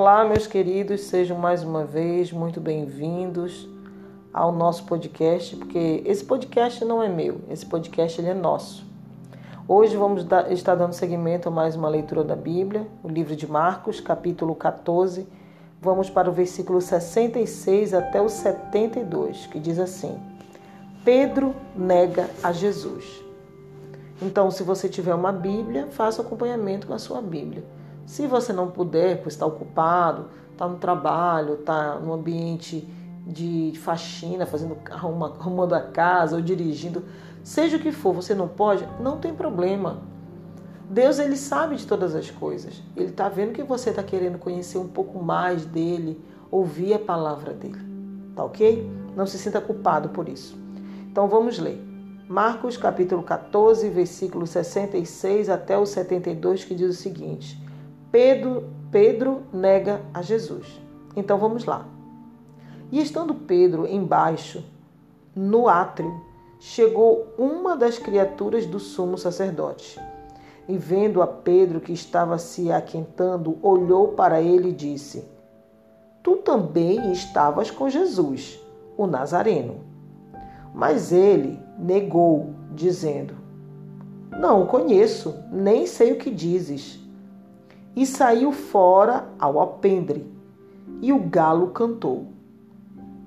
Olá, meus queridos, sejam mais uma vez muito bem-vindos ao nosso podcast, porque esse podcast não é meu, esse podcast ele é nosso. Hoje vamos dar, estar dando seguimento a mais uma leitura da Bíblia, o livro de Marcos, capítulo 14. Vamos para o versículo 66 até o 72, que diz assim: Pedro nega a Jesus. Então, se você tiver uma Bíblia, faça acompanhamento com a sua Bíblia. Se você não puder, pois está ocupado, está no trabalho, está no ambiente de faxina, fazendo arrumando a casa ou dirigindo, seja o que for, você não pode, não tem problema. Deus ele sabe de todas as coisas. Ele está vendo que você está querendo conhecer um pouco mais dele, ouvir a palavra dele, tá ok? Não se sinta culpado por isso. Então vamos ler. Marcos capítulo 14, versículo 66 até o 72, que diz o seguinte: Pedro, Pedro nega a Jesus. Então vamos lá. E estando Pedro embaixo, no átrio, chegou uma das criaturas do sumo sacerdote. E vendo a Pedro que estava se aquentando, olhou para ele e disse: Tu também estavas com Jesus, o Nazareno. Mas ele negou, dizendo: Não o conheço, nem sei o que dizes e saiu fora ao alpendre, e o galo cantou.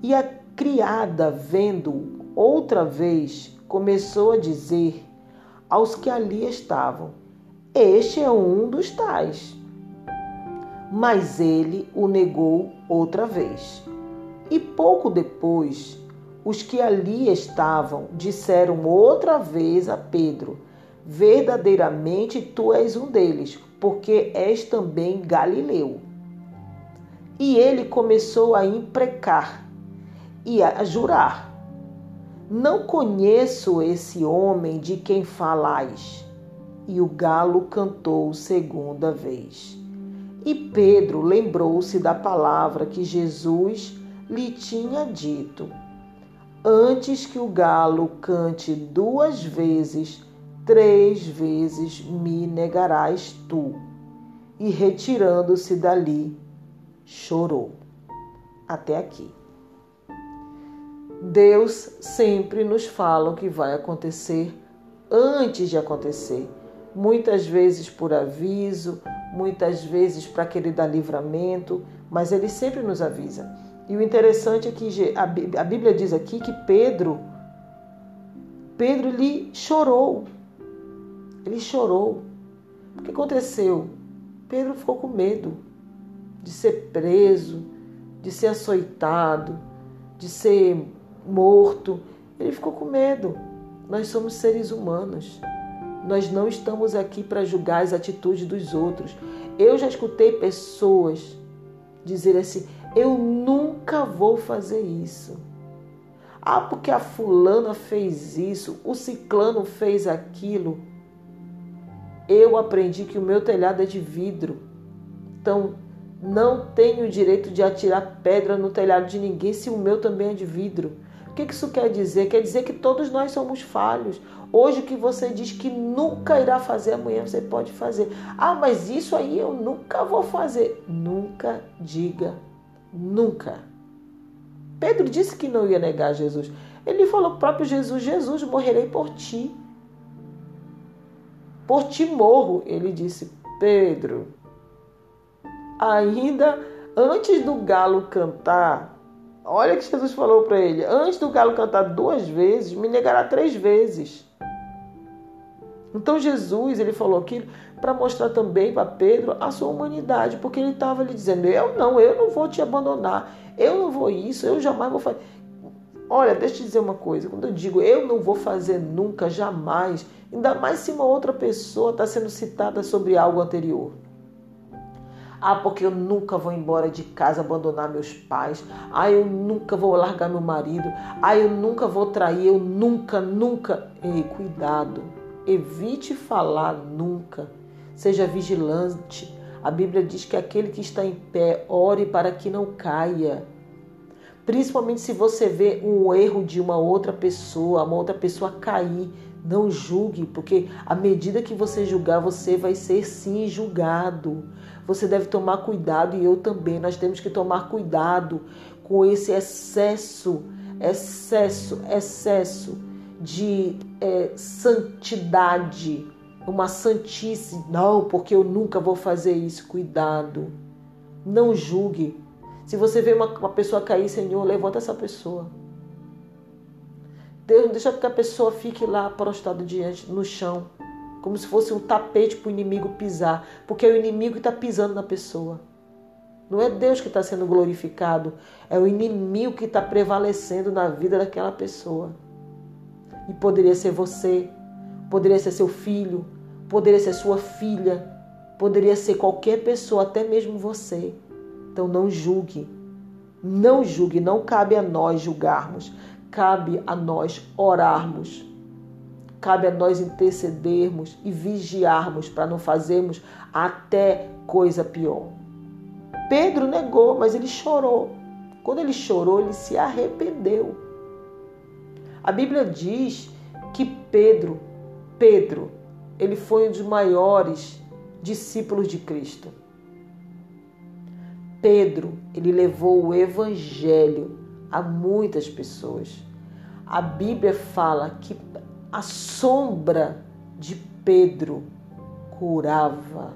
E a criada, vendo outra vez, começou a dizer aos que ali estavam: Este é um dos tais. Mas ele o negou outra vez. E pouco depois, os que ali estavam disseram outra vez a Pedro: Verdadeiramente tu és um deles, porque és também Galileu. E ele começou a imprecar e a jurar: Não conheço esse homem de quem falais. E o galo cantou segunda vez. E Pedro lembrou-se da palavra que Jesus lhe tinha dito: Antes que o galo cante duas vezes, três vezes me negarás tu. E retirando-se dali, chorou. Até aqui. Deus sempre nos fala o que vai acontecer antes de acontecer. Muitas vezes por aviso, muitas vezes para querer dar livramento, mas ele sempre nos avisa. E o interessante é que a Bíblia diz aqui que Pedro, Pedro lhe chorou. Ele chorou. O que aconteceu? Pedro ficou com medo de ser preso, de ser açoitado, de ser morto. Ele ficou com medo. Nós somos seres humanos. Nós não estamos aqui para julgar as atitudes dos outros. Eu já escutei pessoas dizer assim: eu nunca vou fazer isso. Ah, porque a fulana fez isso, o ciclano fez aquilo. Eu aprendi que o meu telhado é de vidro. Então, não tenho o direito de atirar pedra no telhado de ninguém se o meu também é de vidro. O que isso quer dizer? Quer dizer que todos nós somos falhos. Hoje o que você diz que nunca irá fazer, amanhã você pode fazer. Ah, mas isso aí eu nunca vou fazer. Nunca diga nunca. Pedro disse que não ia negar Jesus. Ele falou próprio Jesus: Jesus, morrerei por ti. Por ti morro, ele disse, Pedro. Ainda antes do galo cantar, olha que Jesus falou para ele: antes do galo cantar duas vezes, me negará três vezes. Então Jesus ele falou aquilo para mostrar também para Pedro a sua humanidade, porque ele estava lhe dizendo: eu não, eu não vou te abandonar, eu não vou isso, eu jamais vou fazer. Olha, deixa eu te dizer uma coisa. Quando eu digo eu não vou fazer nunca, jamais, ainda mais se uma outra pessoa está sendo citada sobre algo anterior. Ah, porque eu nunca vou embora de casa abandonar meus pais. Ah, eu nunca vou largar meu marido. Ah, eu nunca vou trair. Eu nunca, nunca. Ei, cuidado. Evite falar nunca. Seja vigilante. A Bíblia diz que aquele que está em pé, ore para que não caia. Principalmente se você vê um erro de uma outra pessoa, uma outra pessoa cair, Não julgue, porque à medida que você julgar, você vai ser sim julgado. Você deve tomar cuidado e eu também. Nós temos que tomar cuidado com esse excesso, excesso, excesso de é, santidade, uma santice. Não, porque eu nunca vou fazer isso. Cuidado. Não julgue. Se você vê uma, uma pessoa cair, Senhor, levanta essa pessoa. Deus não deixa que a pessoa fique lá prostrada diante no chão, como se fosse um tapete para o inimigo pisar, porque é o inimigo que está pisando na pessoa. Não é Deus que está sendo glorificado, é o inimigo que está prevalecendo na vida daquela pessoa. E poderia ser você, poderia ser seu filho, poderia ser sua filha, poderia ser qualquer pessoa, até mesmo você. Então não julgue. Não julgue, não cabe a nós julgarmos, cabe a nós orarmos. Cabe a nós intercedermos e vigiarmos para não fazermos até coisa pior. Pedro negou, mas ele chorou. Quando ele chorou, ele se arrependeu. A Bíblia diz que Pedro, Pedro, ele foi um dos maiores discípulos de Cristo. Pedro, ele levou o evangelho a muitas pessoas. A Bíblia fala que a sombra de Pedro curava.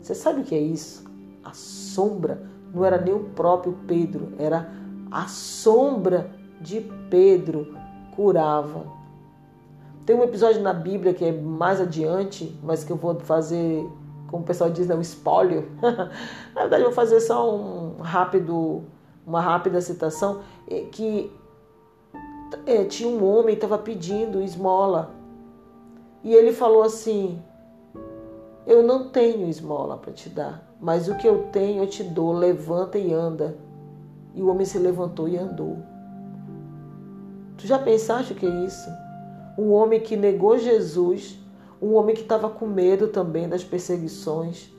Você sabe o que é isso? A sombra não era nem o próprio Pedro, era a sombra de Pedro curava. Tem um episódio na Bíblia que é mais adiante, mas que eu vou fazer, como o pessoal diz, não, espólio. na verdade, vou fazer só um rápido, uma rápida citação, é, que é, tinha um homem estava pedindo esmola. E ele falou assim: Eu não tenho esmola para te dar, mas o que eu tenho eu te dou, levanta e anda. E o homem se levantou e andou. Tu já pensaste o que é isso? Um homem que negou Jesus, um homem que estava com medo também das perseguições,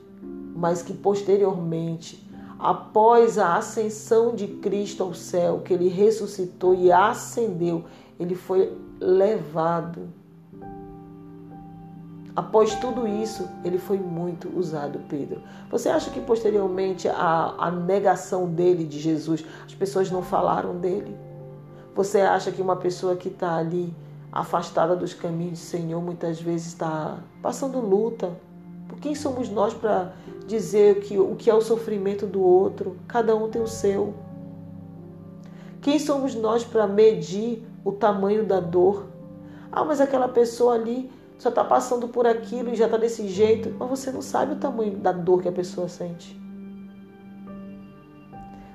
mas que posteriormente, após a ascensão de Cristo ao céu, que ele ressuscitou e ascendeu, ele foi levado. Após tudo isso, ele foi muito usado, Pedro. Você acha que posteriormente a, a negação dele de Jesus, as pessoas não falaram dele? Você acha que uma pessoa que está ali afastada dos caminhos do Senhor muitas vezes está passando luta? Por quem somos nós para dizer que, o que é o sofrimento do outro? Cada um tem o seu. Quem somos nós para medir o tamanho da dor? Ah, mas aquela pessoa ali só está passando por aquilo e já está desse jeito. Mas você não sabe o tamanho da dor que a pessoa sente.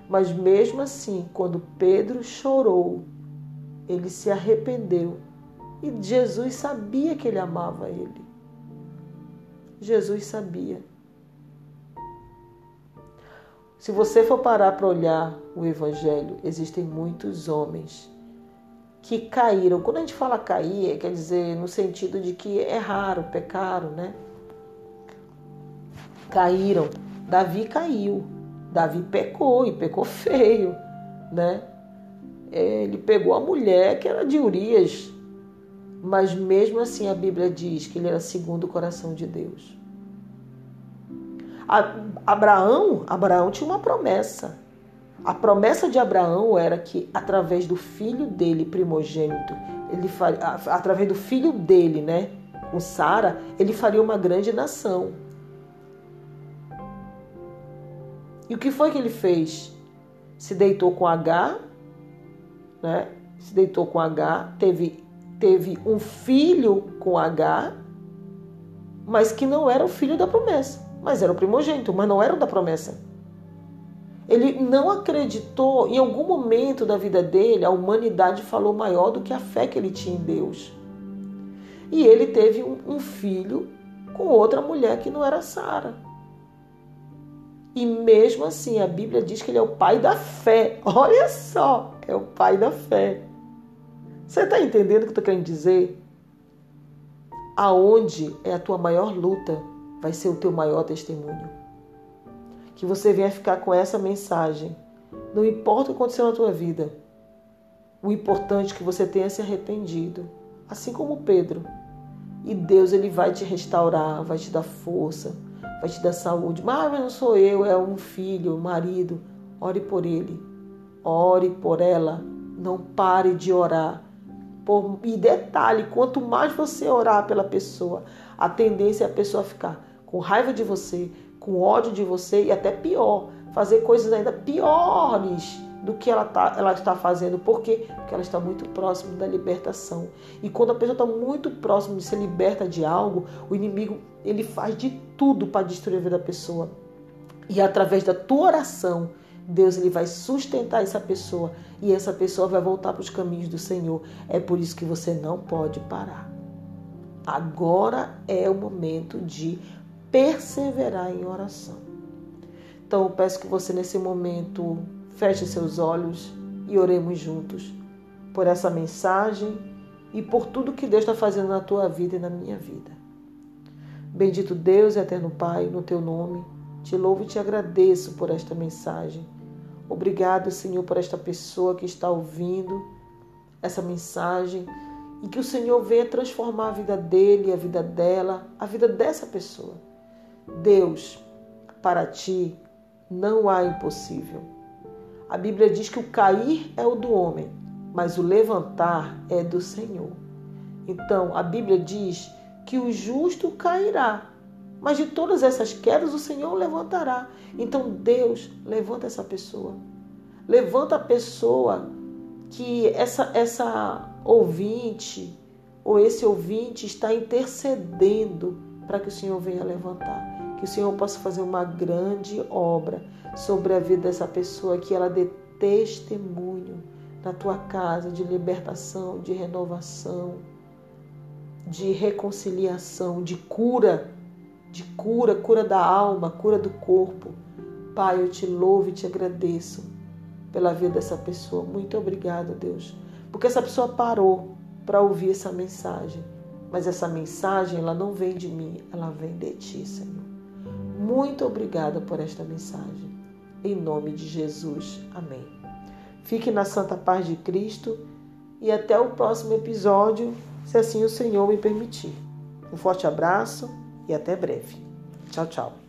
Mas mesmo assim, quando Pedro chorou, ele se arrependeu. E Jesus sabia que ele amava ele. Jesus sabia. Se você for parar para olhar o Evangelho, existem muitos homens que caíram. Quando a gente fala cair, quer dizer no sentido de que erraram, pecaram, né? Caíram. Davi caiu. Davi pecou e pecou feio, né? Ele pegou a mulher que era de Urias, mas mesmo assim a Bíblia diz que ele era segundo o coração de Deus. Abraão, Abraão tinha uma promessa. A promessa de Abraão era que através do filho dele primogênito, ele faria, através do filho dele, né, com Sara, ele faria uma grande nação. E o que foi que ele fez? Se deitou com Agar, né? Se deitou com Agar, teve, teve um filho com Agar, mas que não era o filho da promessa, mas era o primogênito, mas não era o da promessa. Ele não acreditou, em algum momento da vida dele, a humanidade falou maior do que a fé que ele tinha em Deus. E ele teve um, um filho com outra mulher que não era Sara. E mesmo assim, a Bíblia diz que ele é o pai da fé. Olha só, é o pai da fé. Você está entendendo o que eu estou querendo dizer? Aonde é a tua maior luta, vai ser o teu maior testemunho. Que você venha ficar com essa mensagem. Não importa o que aconteceu na tua vida. O importante é que você tenha se arrependido. assim como Pedro. E Deus ele vai te restaurar, vai te dar força, vai te dar saúde. Mas não sou eu, é um filho, um marido. Ore por ele. Ore por ela. Não pare de orar. Por... E detalhe, quanto mais você orar pela pessoa, a tendência é a pessoa ficar com raiva de você, com ódio de você e até pior, fazer coisas ainda piores do que ela, tá, ela está fazendo. Por quê? Porque ela está muito próxima da libertação. E quando a pessoa está muito próxima de ser liberta de algo, o inimigo ele faz de tudo para destruir a vida da pessoa. E através da tua oração, Deus ele vai sustentar essa pessoa e essa pessoa vai voltar para os caminhos do Senhor. É por isso que você não pode parar. Agora é o momento de perseverar em oração. Então eu peço que você nesse momento Feche seus olhos e oremos juntos por essa mensagem e por tudo que Deus está fazendo na tua vida e na minha vida. Bendito Deus e eterno Pai, no teu nome, te louvo e te agradeço por esta mensagem. Obrigado, Senhor, por esta pessoa que está ouvindo essa mensagem e que o Senhor venha transformar a vida dele, a vida dela, a vida dessa pessoa. Deus, para ti não há impossível. A Bíblia diz que o cair é o do homem, mas o levantar é do Senhor. Então, a Bíblia diz que o justo cairá, mas de todas essas quedas o Senhor levantará. Então, Deus levanta essa pessoa. Levanta a pessoa que essa essa ouvinte ou esse ouvinte está intercedendo para que o Senhor venha levantar que o Senhor possa fazer uma grande obra sobre a vida dessa pessoa, que ela dê testemunho na tua casa de libertação, de renovação, de reconciliação, de cura, de cura, cura da alma, cura do corpo. Pai, eu te louvo e te agradeço pela vida dessa pessoa. Muito obrigada, Deus, porque essa pessoa parou para ouvir essa mensagem. Mas essa mensagem, ela não vem de mim, ela vem de ti, Senhor. Muito obrigada por esta mensagem. Em nome de Jesus. Amém. Fique na santa paz de Cristo e até o próximo episódio, se assim o Senhor me permitir. Um forte abraço e até breve. Tchau, tchau.